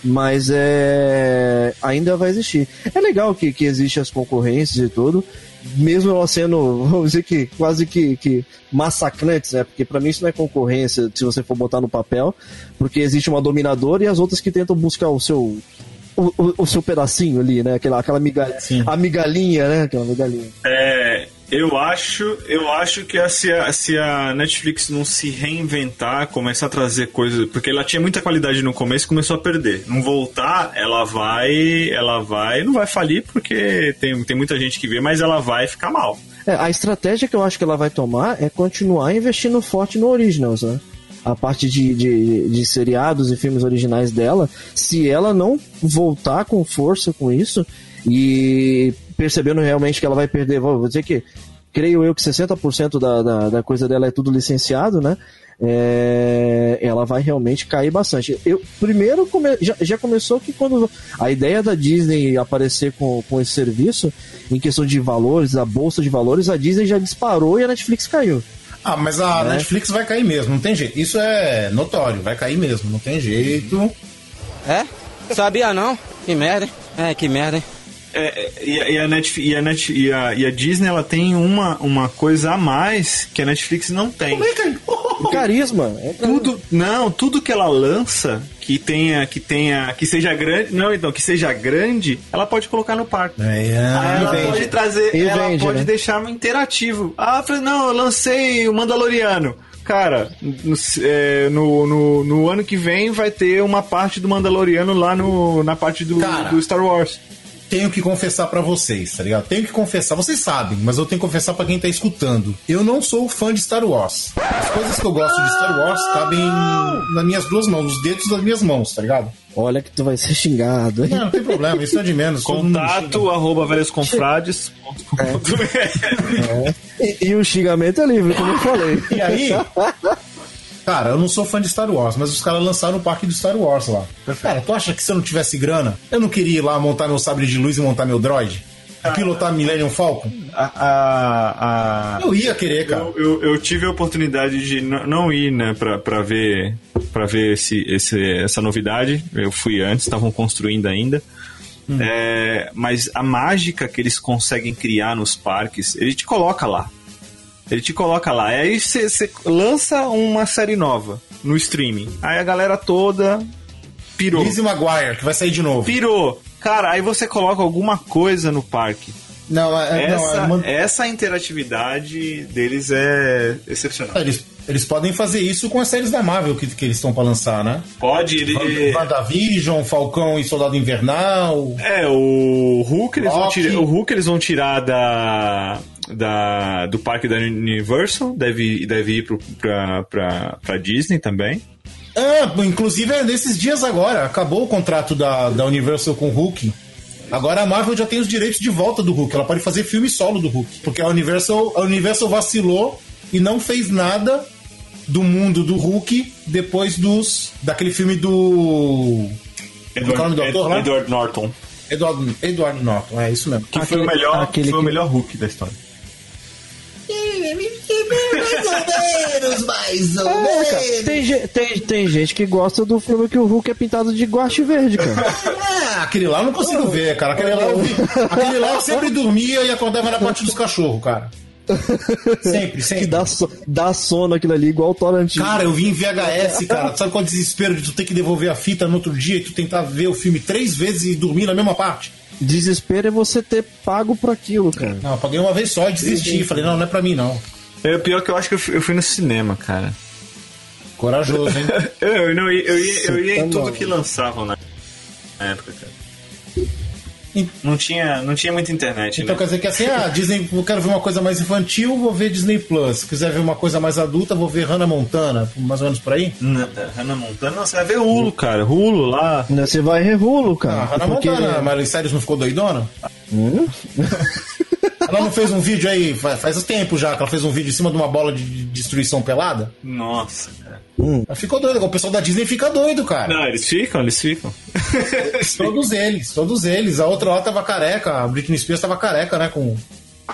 Mas é ainda vai existir. É legal que, que existe as concorrências e tudo, mesmo ela sendo, vamos dizer que quase que, que massacrantes, né? Porque pra mim isso não é concorrência, se você for botar no papel, porque existe uma dominadora e as outras que tentam buscar o seu o, o- o seu pedacinho ali, né? Aquela, aquela migalha, a migalhinha, né? Aquela migalhinha. É, eu acho, eu acho que a- se, a, se a Netflix não se reinventar, começar a trazer coisas, porque ela tinha muita qualidade no começo começou a perder. Não voltar, ela vai, ela vai, não vai falir porque tem, tem muita gente que vê, mas ela vai ficar mal. É, a estratégia que eu acho que ela vai tomar é continuar investindo forte no Originals, né? A parte de, de, de seriados e filmes originais dela, se ela não voltar com força com isso e percebendo realmente que ela vai perder, vou dizer que creio eu que 60% da, da, da coisa dela é tudo licenciado, né? É, ela vai realmente cair bastante. Eu primeiro come- já, já começou que quando a ideia da Disney aparecer com, com esse serviço em questão de valores, a bolsa de valores, a Disney já disparou e a Netflix caiu. Ah, mas a Né? Netflix vai cair mesmo, não tem jeito. Isso é notório, vai cair mesmo, não tem jeito. É? Sabia não? Que merda, hein? É, que merda, hein? É, e, a- e a Netf- e a Net- e a- e a Disney ela tem uma, uma coisa a mais que a Netflix não tem. Como é que Carisma. É Tudo, não, tudo que ela lança que tenha, que tenha, que seja grande, não, então, que seja grande, ela pode colocar no parque. É, é. ela vende. pode trazer, E ela vende, pode né? deixar interativo. Ah, eu falei, não, eu lancei o Mandaloriano. Cara, no, é, no, no, no ano que vem vai ter uma parte do Mandaloriano lá no, na parte do, Cara. do Star Wars. Tenho que confessar pra vocês, tá ligado? Tenho que confessar, vocês sabem, mas eu tenho que confessar pra quem tá escutando. Eu não sou fã de Star Wars. As coisas que eu gosto de Star Wars cabem nas minhas duas mãos, nos dedos das minhas mãos, tá ligado? Olha que tu vai ser xingado, hein? Não, não tem problema, isso é de menos. Contato arroba velhosconfrades. *laughs* E, e o xingamento é livre, como eu falei. E aí, *laughs* cara, eu não sou fã de Star Wars, mas os caras lançaram o parque do Star Wars lá. Cara, tu acha que se eu não tivesse grana, eu não queria ir lá montar meu sabre de luz e montar meu droid? E pilotar Millennium Falcon? A, a, a- Eu ia querer, cara. Eu, eu, eu tive a oportunidade de não ir, né, pra, pra ver, pra ver esse, esse, essa novidade. Eu fui antes, estavam construindo ainda. É, mas a mágica que eles conseguem criar nos parques, ele te coloca lá. Ele te coloca lá. Aí você você lança uma série nova no streaming. Aí a galera toda pirou. Lizzie Maguire, que vai sair de novo. Pirou. Cara, aí você coloca alguma coisa no parque. Não, é, não, Essa, é uma- essa interatividade deles é excepcional. Eles, eles podem fazer isso com as séries da Marvel que, que eles estão pra lançar, né? Pode, ele. WandaVision, Falcão e Soldado Invernal. É, o Hulk eles, vão tirar, o Hulk eles vão tirar da, da, do parque da Universal, deve, deve ir pra Disney também. Ah, inclusive é nesses dias agora. Acabou o contrato da, da Universal com o Hulk. Agora a Marvel já tem os direitos de volta do Hulk. Ela pode fazer filme solo do Hulk. Porque a Universal, a Universal vacilou e não fez nada do mundo do Hulk depois dos daquele filme do. É nome do ator lá? Edward Norton. Edward, Edward Norton, é isso mesmo. Que foi o Aquele- melhor, aquele foi o melhor Hulk da história. Mais ou menos, mais ou É, cara, tem, tem, tem gente que gosta do filme que o Hulk é pintado de guache verde, cara. Ah, aquele lá eu não consigo ver, cara. Aquele lá eu, aquele lá eu sempre dormia e acordava na parte dos cachorros, cara. Sempre, que sempre. dá, so, dá sono aquilo ali, igual o Thor antigo. Cara, eu vi em VHS, cara. Sabe qual é o desespero de tu ter que devolver a fita no outro dia e tu tentar ver o filme três vezes e dormir na mesma parte? Desespero é você ter pago por aquilo, cara. Não, eu paguei uma vez só e desisti. Falei, não, não é pra mim, não. É, o pior que eu acho que eu fui, eu fui no cinema, cara. Corajoso, hein? *laughs* Eu, eu, não, ia- eu ia, eu ia em tá tudo que lançavam na na época, cara. Não tinha, não tinha muita internet, Então né? quer dizer que assim, ah, Disney, eu quero ver uma coisa mais infantil, vou ver Disney Plus. Se quiser ver uma coisa mais adulta, vou ver Hannah Montana, mais ou menos por aí. Na- Hannah Montana, não, você vai ver Hulu, cara. Hulu lá. Você vai revulo, Ah, cara. Hannah porque- Montana, a Miley Cyrus não ficou doidona? *laughs* ela não fez um vídeo aí, faz, faz tempo já que ela fez um vídeo em cima de uma bola de de destruição pelada? Nossa, cara. Ela ficou doida, o pessoal da Disney fica doido, cara. Não, eles ficam, eles ficam. *laughs* Todos eles, todos eles. A outra lá tava careca, a Britney Spears tava careca, né? Com.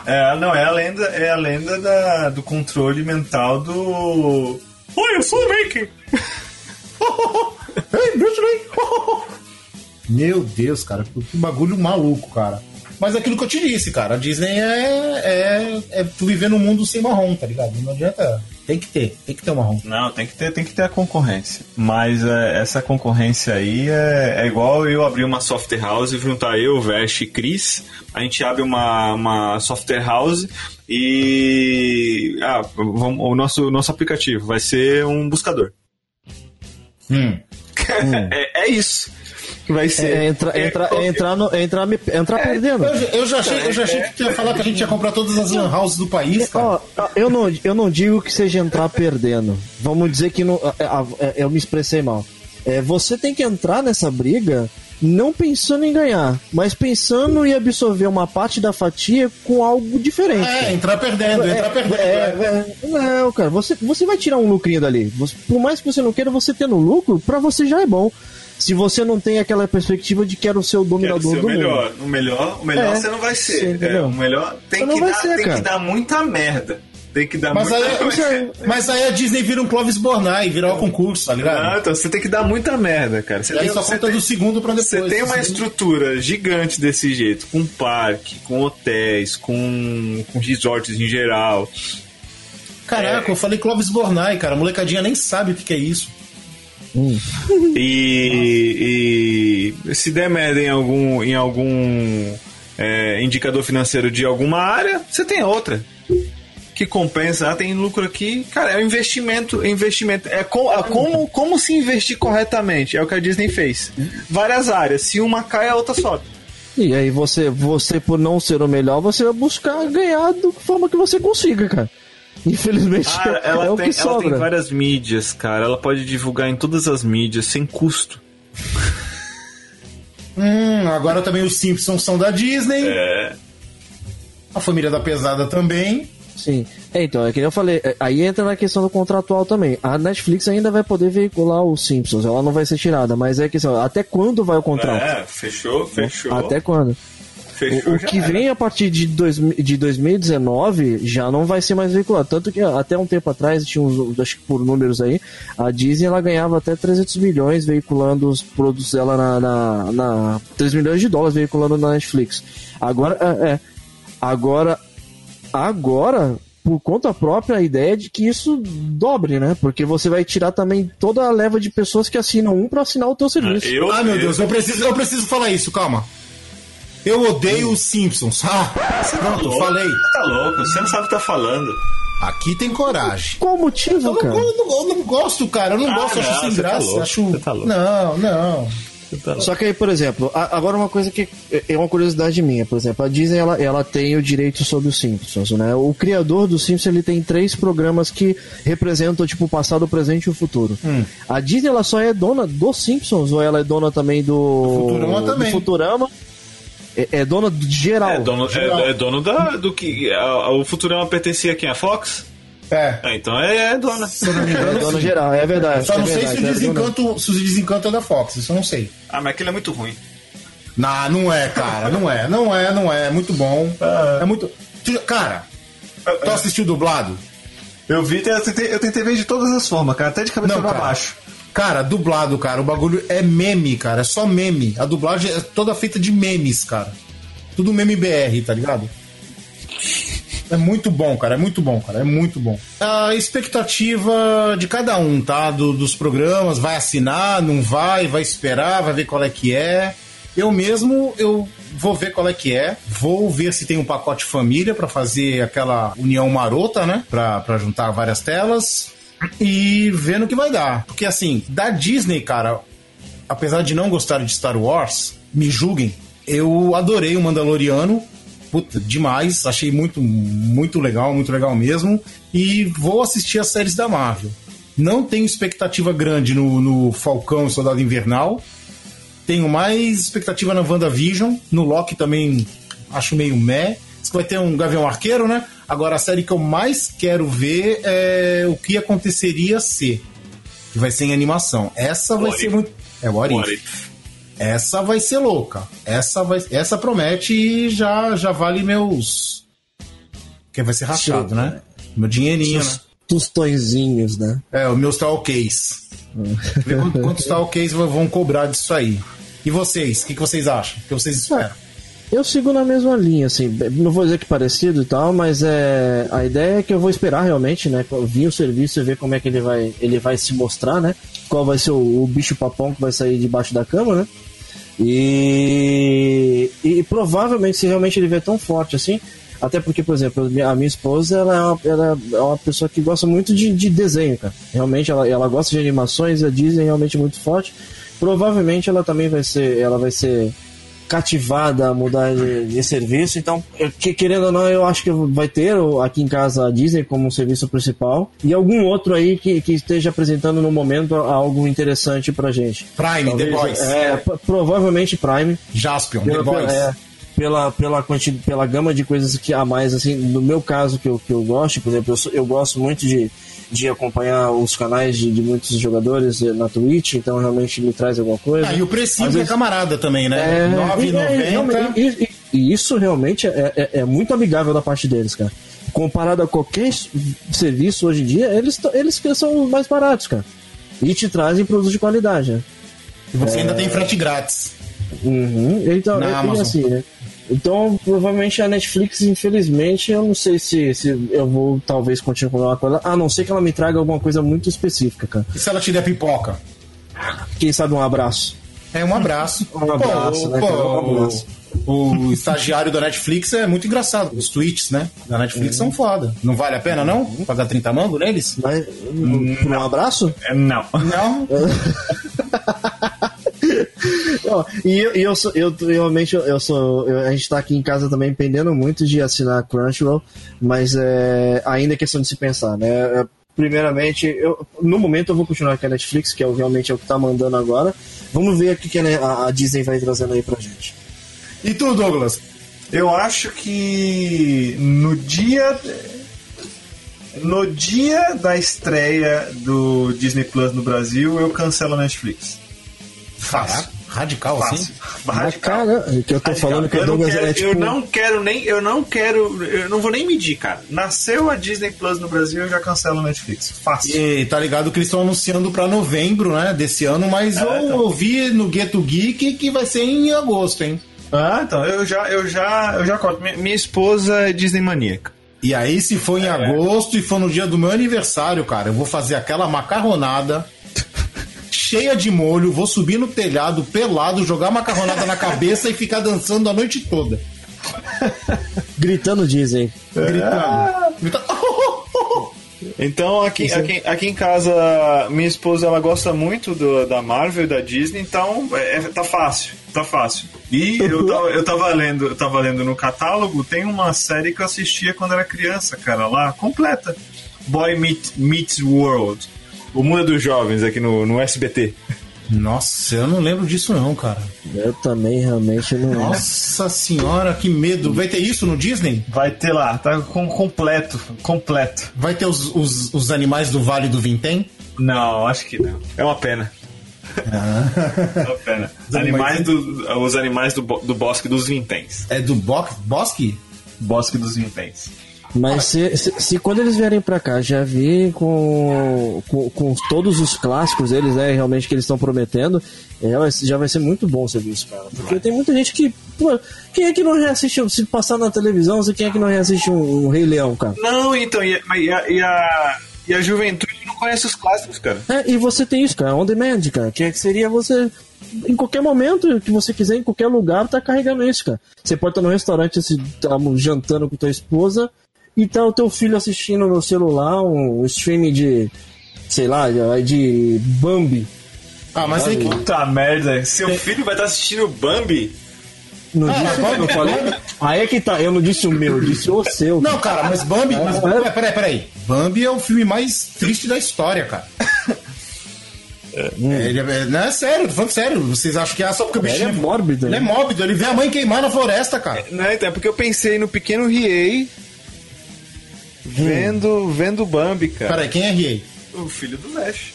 É, não, é a lenda, é a lenda da, do controle mental do. Oi, eu sou o Mickey! *laughs* Ei, Lee! *laughs* Meu Deus, cara, que bagulho maluco, cara. Mas aquilo que eu te disse, cara. A Disney é, é, é tu viver num mundo sem marrom, tá ligado? Não adianta. Tem que ter, tem que ter marrom. Não, tem que ter, tem que ter a concorrência. Mas é, essa concorrência aí é, é igual eu abrir uma software house e juntar eu, Vest e Cris. A gente abre uma, uma software house e. Ah, vamos, o nosso, nosso aplicativo vai ser um buscador. Hum. *laughs* é, é isso. Que Vai ser. É, entra, É, entra, é entrar, no, é entrar, me- entrar perdendo. Eu, eu já achei, eu já achei que tu ia falar que a gente ia comprar todas as lan houses do país, cara. Ó, eu, não, eu não digo que seja entrar perdendo. Vamos dizer que não, é, é, é, eu me expressei mal. É, você tem que entrar nessa briga não pensando em ganhar, mas pensando em absorver uma parte da fatia com algo diferente. É, entrar perdendo, entrar perdendo. É, é, não, cara, você, você vai tirar um lucrinho dali. Você- por mais que você não queira, você tendo lucro, pra você já é bom. Se você não tem aquela perspectiva de quero ser o Quero dominador ser o do melhor. mundo. O melhor, o melhor É, você não vai ser. entendeu? É, o melhor tem, Você não que vai dar, ser, tem que dar muita merda. Tem que dar Mas muita aí, merda. mas aí a Disney vira um Clóvis Bornai, vira o concurso, tá Ah, ligado? então você tem que dar muita merda, cara. Você E aí tem, só você conta tem- do segundo pra depois. Você tem uma Assim. estrutura gigante desse jeito, com parque, com hotéis, com, com resorts em geral. Caraca, eu falei Clóvis Bornai, cara. A molecadinha nem sabe o que, que é isso. E, e se der merda em algum, em algum é, indicador financeiro de alguma área, você tem outra. Que compensa, ah, tem lucro aqui. Cara, é um investimento. É investimento. É, é como, como se investir corretamente. É o que a Disney fez. Várias áreas. Se uma cai, a outra sobe. E aí você, você por não ser o melhor, você vai buscar ganhar da forma que você consiga, cara. Infelizmente Cara, é, ela, é o tem, que ela tem várias mídias, cara. Ela pode divulgar em todas as mídias sem custo. *laughs* Hum, agora também os Simpsons são da Disney. É. A família da pesada também. Sim. É, então, é que nem eu falei, é, aí entra na questão do contratual também. A Netflix ainda vai poder veicular os Simpsons, ela não vai ser tirada, mas é questão, até quando vai o contrato? É, fechou, fechou. Até quando? Fechou O, que era. vem a partir de, dois, de 2019 já não vai ser mais veiculado. Tanto que até um tempo atrás, tinha uns, acho que por números aí, a Disney ela ganhava até 300 milhões veiculando os produtos dela na, na, na 3 milhões de dólares veiculando na Netflix. Agora, é, é, agora, agora, por conta própria, a ideia é de que isso dobre, né? Porque você vai tirar também toda a leva de pessoas que assinam um para assinar o teu serviço. Eu, Ah, meu eu- Deus, eu preciso, eu preciso falar isso, calma. Eu odeio os Simpsons. *laughs* Ah, pronto, louco, falei. Você tá louco, você não sabe o que tá falando. Aqui tem coragem. Qual o motivo, Eu não, cara? eu não- eu não gosto, cara. Eu não Ah, gosto, eu acho não, sem você tá graça. louco, acho. você tá louco. Não, não. Só que aí, por exemplo, a- agora uma coisa que é uma curiosidade minha, por exemplo, a Disney ela, ela tem o direito sobre os Simpsons, né? O criador dos Simpsons ele tem três programas que representam tipo o passado, o presente e o futuro. Hum. A Disney ela só é dona dos Simpsons ou ela é dona também do Futurama do também. Futurama? É, é dona de geral. É dono, geral. é, é dono da, do que. a- a- o Futurama pertencia a quem? A Fox? É. Ah, então é, é dona. Se não me É engano, dona sim. geral, é verdade. Só é não sei verdade, se o, é desencanto, se o desencanto é da Fox, isso eu não sei. Ah, mas aquele é muito ruim. Não, não é, cara. Não é, não é, não é. É muito bom. É muito. Cara, tu assistiu dublado? Eu vi, eu tentei, eu tentei ver de todas as formas, cara, até de cabeça Não, pra cara. baixo. Cara, dublado, cara. O bagulho é meme, cara. É só meme. A dublagem é toda feita de memes, cara. Tudo meme BR, tá ligado? É muito bom, cara. É muito bom, cara. É muito bom. A expectativa de cada um, tá? Do- dos programas. Vai assinar, não vai, vai esperar, vai ver qual é que é. Eu mesmo, eu vou ver qual é que é. Vou ver se tem um pacote família pra fazer aquela união marota, né? Pra, pra juntar várias telas. E ver no que vai dar. Porque assim, da Disney, cara, apesar de não gostar de Star Wars, me julguem, eu adorei o Mandaloriano. Puta, demais. Achei muito, muito legal, muito legal mesmo. E vou assistir as séries da Marvel. Não tenho expectativa grande no, no Falcão e Soldado Invernal. Tenho mais expectativa na WandaVision. No Loki também acho meio meh. Vai ter um Gavião Arqueiro, né? Agora a série que eu mais quero ver é o que aconteceria se. Que vai ser em animação. Essa vai What ser muito. É o What? Essa vai ser louca. Essa vai, essa promete e já já vale meus que vai ser rachado, né? Meu dinheirinho, né? Os tostõezinhos, né? É, os meus. *laughs* Ver quanto- quantos talkies vão cobrar disso aí. E vocês? O que, que vocês acham? O que vocês esperam? Eu sigo na mesma linha, assim, não vou dizer que parecido e tal, mas é a ideia é que eu vou esperar realmente, né, vir o serviço e ver como é que ele vai, ele vai se mostrar, né, qual vai ser o, o bicho papão que vai sair debaixo da cama, né, e, e provavelmente se realmente ele vier tão forte assim, até porque, por exemplo, a minha esposa ela é, uma, ela é uma pessoa que gosta muito de, de desenho, cara. Realmente ela, ela gosta de animações, a Disney é realmente muito forte. Provavelmente ela também vai ser, ela vai ser cativada a mudar de, de serviço. Então, eu- que- querendo ou não, eu acho que vai ter aqui em casa a Disney como um serviço principal e algum outro aí que, que esteja apresentando no momento algo interessante pra gente. Prime, The Boys. É, provavelmente Prime. Jaspion, The Pela, Boys. pela, é, pela, pela, quanti- pela gama de coisas que há mais, assim, no meu caso que eu, que eu gosto, por exemplo, eu, eu gosto muito de, de acompanhar os canais de, de muitos jogadores eh, na Twitch, então realmente me traz alguma coisa. Ah, e o precinho é vezes- camarada também, né? é, R$ e- e- 9,90. realmente- e, e- e isso realmente é, é- é muito amigável da parte deles, cara. Comparado a qualquer serviço hoje em dia, eles, eles são mais baratos, cara. E te trazem produtos de qualidade, né? E você ainda tem frete grátis. Uhum. Então, Na é, Amazon. assim, né? Então, provavelmente a Netflix, infelizmente, eu não sei se, se eu vou talvez continuar com ela, a não ser que ela me traga alguma coisa muito específica, cara. E se ela te der pipoca? Quem sabe um abraço. É um abraço. Um abraço, Pô, né, pô? Um abraço. O, estagiário da Netflix é muito engraçado. Os tweets, né? Da Netflix são foda. Não vale a pena, não? Pagar 30 mango neles? Mas, por um abraço? É, não. *laughs* *laughs* *laughs* Não? E eu, eu, sou, eu realmente eu, sou. eu- a gente tá aqui em casa também pendendo muito de assinar Crunchyroll, mas é, ainda é questão de se pensar, né? É, Primeiramente, eu, no momento eu vou continuar com a Netflix, que é realmente é o que tá mandando agora. Vamos ver o que, que a, a Disney vai trazendo aí pra gente. E tu, Douglas? Eu acho que no dia. No dia da estreia do Disney Plus no Brasil, eu cancelo a Netflix. Fácil. Radical Fácil. assim? Radical. cara, que eu tô falando que o eu não, Douglas quero, é tipo. eu não quero nem. Eu não quero. Eu não vou nem medir, cara. Nasceu a Disney Plus no Brasil, eu já cancelo a Netflix. Fácil. E tá ligado que eles estão anunciando pra novembro, né? Desse ano, mas eu então. ouvi no Gueto Geek que vai ser em agosto, hein? Ah, então, eu já, eu já, eu já corto. Minha, minha esposa é Disney maníaca. E aí, se for em agosto e for no dia do meu aniversário, cara, eu vou fazer aquela macarronada cheia de molho, vou subir no telhado pelado, jogar macarronada na *laughs* cabeça e ficar dançando a noite toda. Gritando Disney. Gritando. Gritando. *laughs* Então, aqui, aqui, aqui em casa, minha esposa ela gosta muito do- da Marvel e da Disney, então é, é- tá fácil, tá fácil. E eu tava, eu tava lendo, eu tava lendo no catálogo, tem uma série que eu assistia quando era criança, cara, lá, completa. Boy Meet, Meets World. O Mundo dos Jovens aqui no, no SBT. Nossa, eu não lembro disso não, cara. Eu também realmente não. Nossa senhora, que medo. Vai ter isso no Disney? Vai ter lá, tá com, completo, completo. Vai ter os, os, os animais do Vale do Vintém? Não, acho que não. É uma pena. É uma pena. *laughs* Os Animais do, os animais do, do Bosque dos Vinténs. É do Bo Bosque? Bosque dos Vinténs. Mas se, se, se quando eles vierem pra cá já vir com, com, com todos os clássicos deles, né, realmente que eles estão prometendo, é, já vai ser muito bom o serviço, cara. Porque tem muita gente que. Pô, quem é que não reassiste, se passar na televisão, se quem é que não reassiste um, um Rei Leão, cara? Não, então, e, a- e, a, e, a, juventude não conhece os clássicos, cara. É, e você tem isso, cara, on demand, cara. Que é que seria você. Em qualquer momento que você quiser, em qualquer lugar, tá carregando isso, cara. Você pode estar no restaurante, assim, tá jantando com tua esposa, e tá o teu filho assistindo no celular um streaming de. sei lá, de Bambi. Ah, mas tem que. Puta merda, seu filho vai estar assistindo Bambi? Não Ah, disse que eu Bambi- falei? Bambi- Aí é que tá, eu não disse o meu, eu disse o seu. Não, cara, mas Bambi. Mas, É. peraí, peraí, peraí. Bambi é o filme mais triste da história, cara. É, ele é, não, é sério, tô falando sério. Vocês acham que é só porque o Ele bichinho é mórbido, Ele é né? mórbido, ele vê a mãe queimar na floresta, cara. Não, então, é porque eu pensei no pequeno Riei vendo, vendo Bambi, cara. Peraí, quem é Riei? O filho do Nash.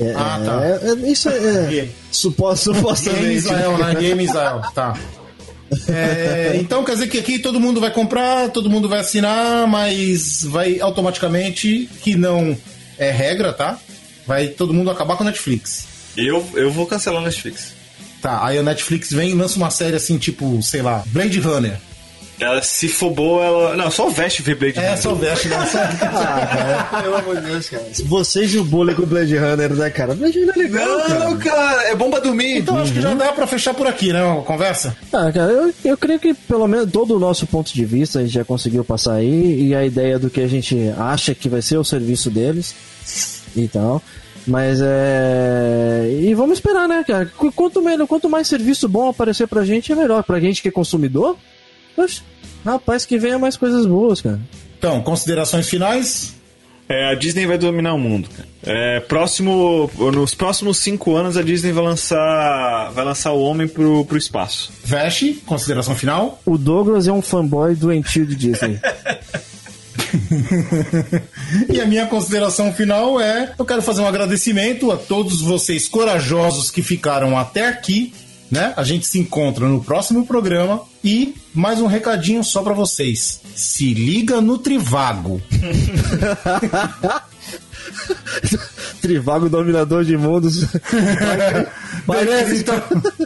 É, Ah, tá. é, é, isso é. Supo, Game supostamente. Israel, né? Game Israel, tá. *laughs* É, então quer dizer que aqui todo mundo vai comprar, todo mundo vai assinar, mas vai automaticamente, que não é regra, tá? Vai todo mundo acabar com a Netflix. Eu, eu vou cancelar a Netflix. Tá, aí a Netflix vem e lança uma série assim, tipo, sei lá, Blade Runner. Ela, se for boa, ela. Não, só o Vest vê Blade É, Runner. só veste, né? *laughs* Ah, cara, pelo amor de Deus, cara. Vocês e o bullying com o Blade Runner, né, cara? Blade Runner é legal, cara. Não, cara, é bom pra dormir. Então acho que já dá pra fechar por aqui, né? A conversa. Ah, cara, eu, eu creio que pelo menos todo o nosso ponto de vista a gente já conseguiu passar aí e a ideia do que a gente acha que vai ser o serviço deles e tal. Mas é. E vamos esperar, né, cara? Qu- Quanto, menos, quanto mais serviço bom aparecer pra gente, é melhor. Pra gente que é consumidor, oxe, rapaz, que venha mais coisas boas, cara. Então, considerações finais? É, a Disney vai dominar o mundo. cara. É, próximo, nos próximos cinco anos a Disney vai lançar, vai lançar o homem pro, pro espaço. Veste, consideração final? O Douglas é um fanboy doentio de Disney. *laughs* e a minha consideração final é: eu quero fazer um agradecimento a todos vocês corajosos que ficaram até aqui. Né? A gente se encontra no próximo programa e mais um recadinho só pra vocês. Se liga no Trivago. *laughs* Trivago dominador de mundos. *laughs* Beleza, então. *laughs*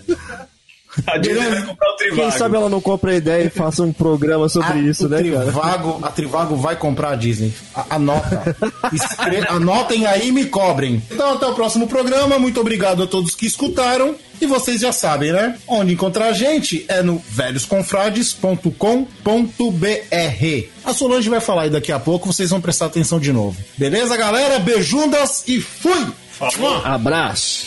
A Disney vai comprar o Trivago. Quem sabe ela não compra a ideia e faça um programa sobre A- isso, o né, cara? Trivago, a Trivago vai comprar a Disney. A- anota. Escre- Anotem aí e me cobrem. Então, até o próximo programa. Muito obrigado a todos que escutaram. E vocês já sabem, né? Onde encontrar a gente é no velhosconfrades.com.br. A Solange vai falar aí daqui a pouco, vocês vão prestar atenção de novo. Beleza, galera? Beijundas e fui! Falou. Abraço.